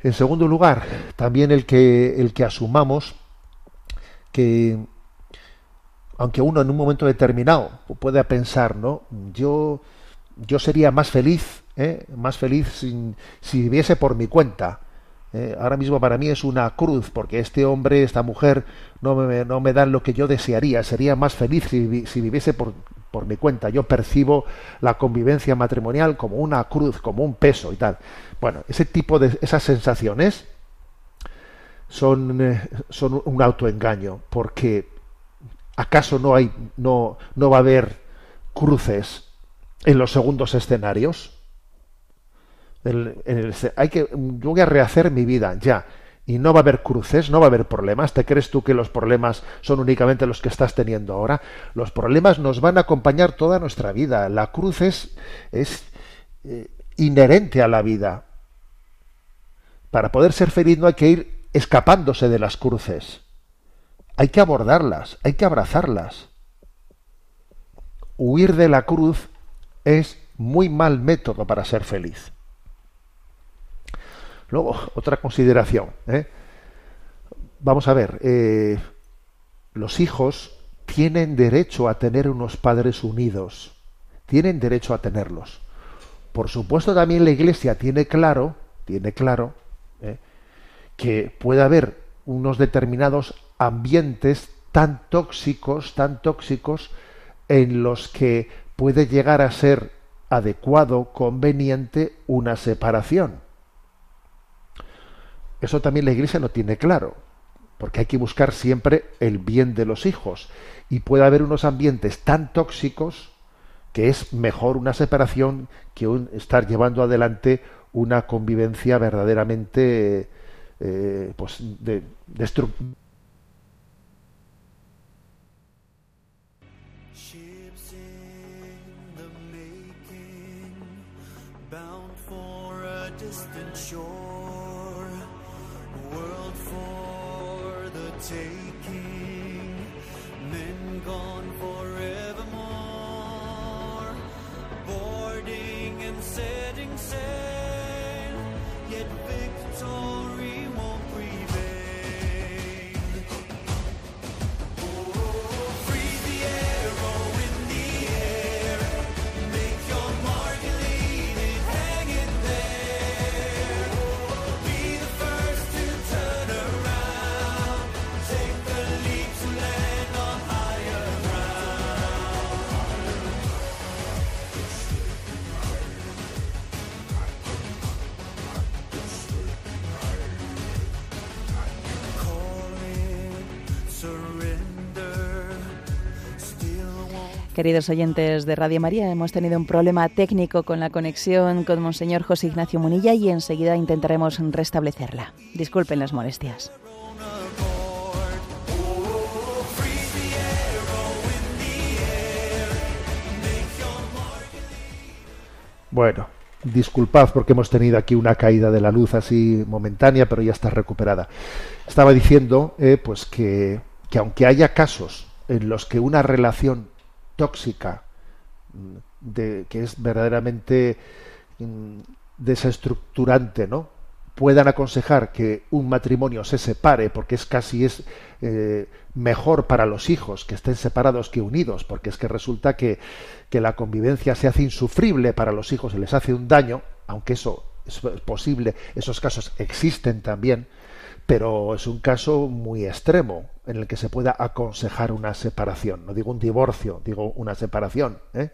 En segundo lugar, también el que, el que asumamos que aunque uno en un momento determinado pueda pensar, ¿no? Yo, yo sería más feliz, ¿eh? más feliz si viviese por mi cuenta. ¿eh? Ahora mismo para mí es una cruz, porque este hombre, esta mujer, no me, no me dan lo que yo desearía. Sería más feliz si, si viviese por, por mi cuenta. Yo percibo la convivencia matrimonial como una cruz, como un peso y tal. Bueno, ese tipo de esas sensaciones son, eh, son un autoengaño, porque ¿Acaso no hay, no, no va a haber cruces en los segundos escenarios? hay que, yo voy a rehacer mi vida ya y no va a haber cruces, no va a haber problemas. ¿Te crees tú que los problemas son únicamente los que estás teniendo ahora? Los problemas nos van a acompañar toda nuestra vida. La cruz es, eh, inherente a la vida. Para poder ser feliz no hay que ir escapándose de las cruces hay que abordarlas, hay que abrazarlas. Huir de la cruz es muy mal método para ser feliz. Luego, otra consideración. ¿eh? Vamos a ver, eh, los hijos tienen derecho a tener unos padres unidos, tienen derecho a tenerlos. Por supuesto, también la Iglesia tiene claro, tiene claro, ¿eh? que puede haber unos determinados ambientes tan tóxicos, tan tóxicos, en los que puede llegar a ser adecuado, conveniente una separación. Eso también la Iglesia no tiene claro, porque hay que buscar siempre el bien de los hijos. Y puede haber unos ambientes tan tóxicos que es mejor una separación que estar llevando adelante una convivencia verdaderamente eh, pues de, distant shore, world for the taking, men gone forevermore, boarding and setting sail. Queridos oyentes de Radio María, hemos tenido un problema técnico con la conexión con Monseñor José Ignacio Munilla y enseguida intentaremos restablecerla. Disculpen las molestias. Bueno, disculpad porque hemos tenido aquí una caída de la luz así momentánea, pero ya está recuperada. Estaba diciendo, eh, pues que, que aunque haya casos en los que una relación tóxica, de, que es verdaderamente mm, desestructurante, ¿no? puedan aconsejar que un matrimonio se separe porque es casi es eh, mejor para los hijos que estén separados que unidos porque es que resulta que, que, la convivencia se hace insufrible para los hijos y les hace un daño aunque eso es posible esos casos existen también pero es un caso muy extremo en el que se pueda aconsejar una separación. No digo un divorcio, digo una separación. ¿eh?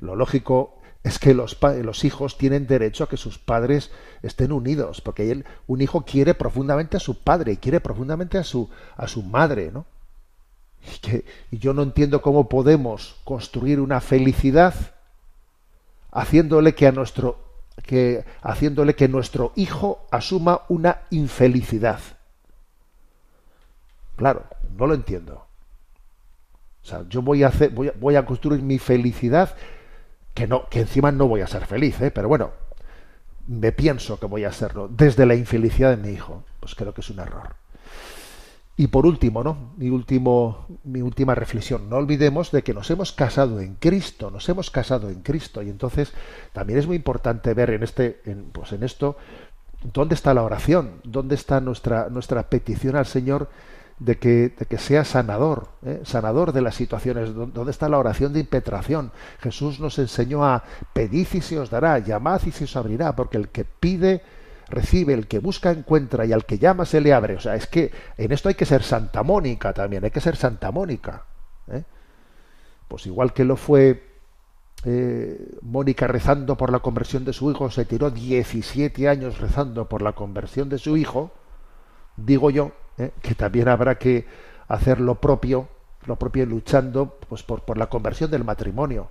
Lo lógico es que los, los, hijos tienen derecho a que sus padres estén unidos, porque un hijo quiere profundamente a su padre, quiere profundamente a su, a su madre, ¿no? Y, que, y yo no entiendo cómo podemos construir una felicidad haciéndole que a nuestro que haciéndole que nuestro hijo asuma una infelicidad. Claro, no lo entiendo. O sea, yo voy a hacer, voy a, construir mi felicidad, que no, que encima no voy a ser feliz, ¿eh? pero bueno, me pienso que voy a serlo desde la infelicidad de mi hijo. Pues creo que es un error. Y por último, ¿no? Mi último, mi última reflexión. No olvidemos de que nos hemos casado en Cristo, nos hemos casado en Cristo. Y entonces también es muy importante ver en este, en, pues en esto, dónde está la oración, dónde está nuestra, nuestra petición al Señor de que, de que sea sanador, ¿eh? sanador de las situaciones, dónde está la oración de impetración. Jesús nos enseñó a pedid y se os dará, llamad y se os abrirá, porque el que pide recibe, el que busca encuentra y al que llama se le abre. O sea, es que en esto hay que ser Santa Mónica también, hay que ser Santa Mónica. ¿eh? Pues igual que lo fue eh, Mónica rezando por la conversión de su hijo, se tiró 17 años rezando por la conversión de su hijo, digo yo ¿eh? que también habrá que hacer lo propio, lo propio luchando pues, por, por la conversión del matrimonio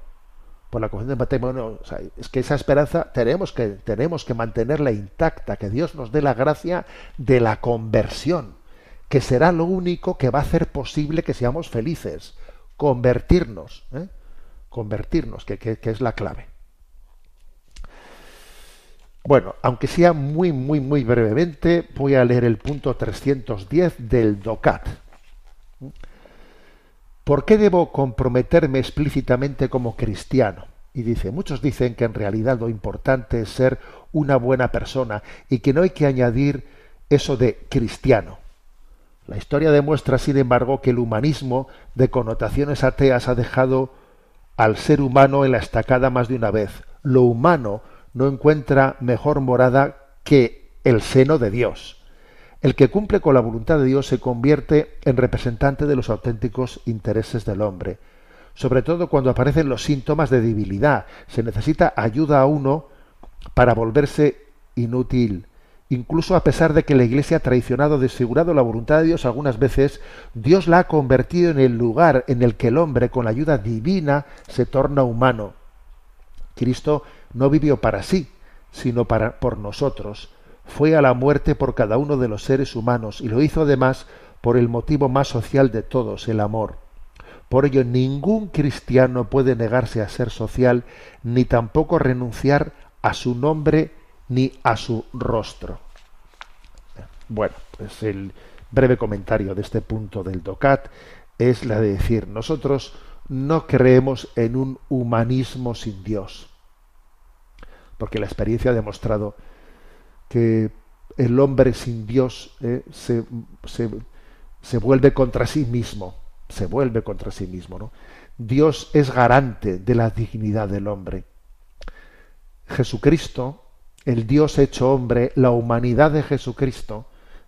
por la conversión del matrimonio. es que esa esperanza tenemos que, tenemos que mantenerla intacta, que Dios nos dé la gracia de la conversión, que será lo único que va a hacer posible que seamos felices, convertirnos, ¿eh? convertirnos, que, que, es la clave. Bueno, aunque sea muy, muy, muy brevemente, voy a leer el punto 310 del DOCAT. ¿Por qué debo comprometerme explícitamente como cristiano? Y dice, muchos dicen que en realidad lo importante es ser una buena persona y que no hay que añadir eso de cristiano. La historia demuestra, sin embargo, que el humanismo de connotaciones ateas ha dejado al ser humano en la estacada más de una vez. Lo humano no encuentra mejor morada que el seno de Dios. El que cumple con la voluntad de Dios se convierte en representante de los auténticos intereses del hombre. Sobre todo cuando aparecen los síntomas de debilidad. Se necesita ayuda a uno para volverse inútil. Incluso a pesar de que la Iglesia ha traicionado, desfigurado la voluntad de Dios algunas veces, Dios la ha convertido en el lugar en el que el hombre, con la ayuda divina, se torna humano. Cristo no vivió para sí, sino para por nosotros fue a la muerte por cada uno de los seres humanos y lo hizo además por el motivo más social de todos, el amor. Por ello, ningún cristiano puede negarse a ser social, ni tampoco renunciar a su nombre ni a su rostro. Bueno, pues el breve comentario de este punto del DOCAT es la de decir, nosotros no creemos en un humanismo sin Dios, porque la experiencia ha demostrado que el hombre sin Dios eh, se, se, vuelve contra sí mismo, se vuelve contra sí mismo. ¿no? Dios es garante de la dignidad del hombre. Jesucristo, el Dios hecho hombre, la humanidad de Jesucristo,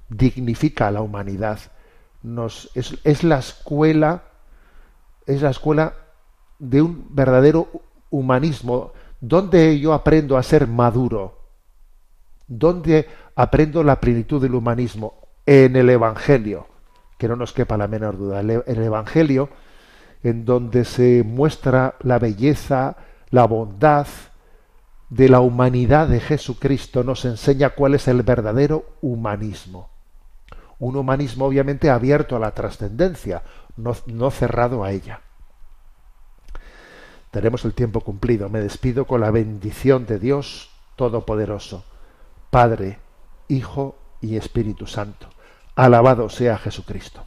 dignifica a la humanidad. Nos, es, es la escuela, es la escuela de un verdadero humanismo, donde yo aprendo a ser maduro, ¿Dónde aprendo la plenitud del humanismo? En el Evangelio, que no nos quepa la menor duda. El Evangelio en donde se muestra la belleza, la bondad de la humanidad de Jesucristo, nos enseña cuál es el verdadero humanismo. Un humanismo obviamente abierto a la trascendencia, no, no cerrado a ella. Tenemos el tiempo cumplido. Me despido con la bendición de Dios Todopoderoso, Padre, Hijo y Espíritu Santo. Alabado sea Jesucristo.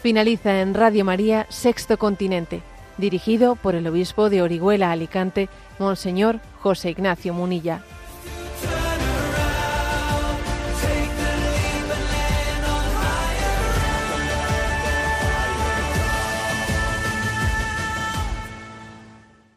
Finaliza en Radio María Sexto Continente, dirigido por el obispo de Orihuela Alicante, Monseñor José Ignacio Munilla.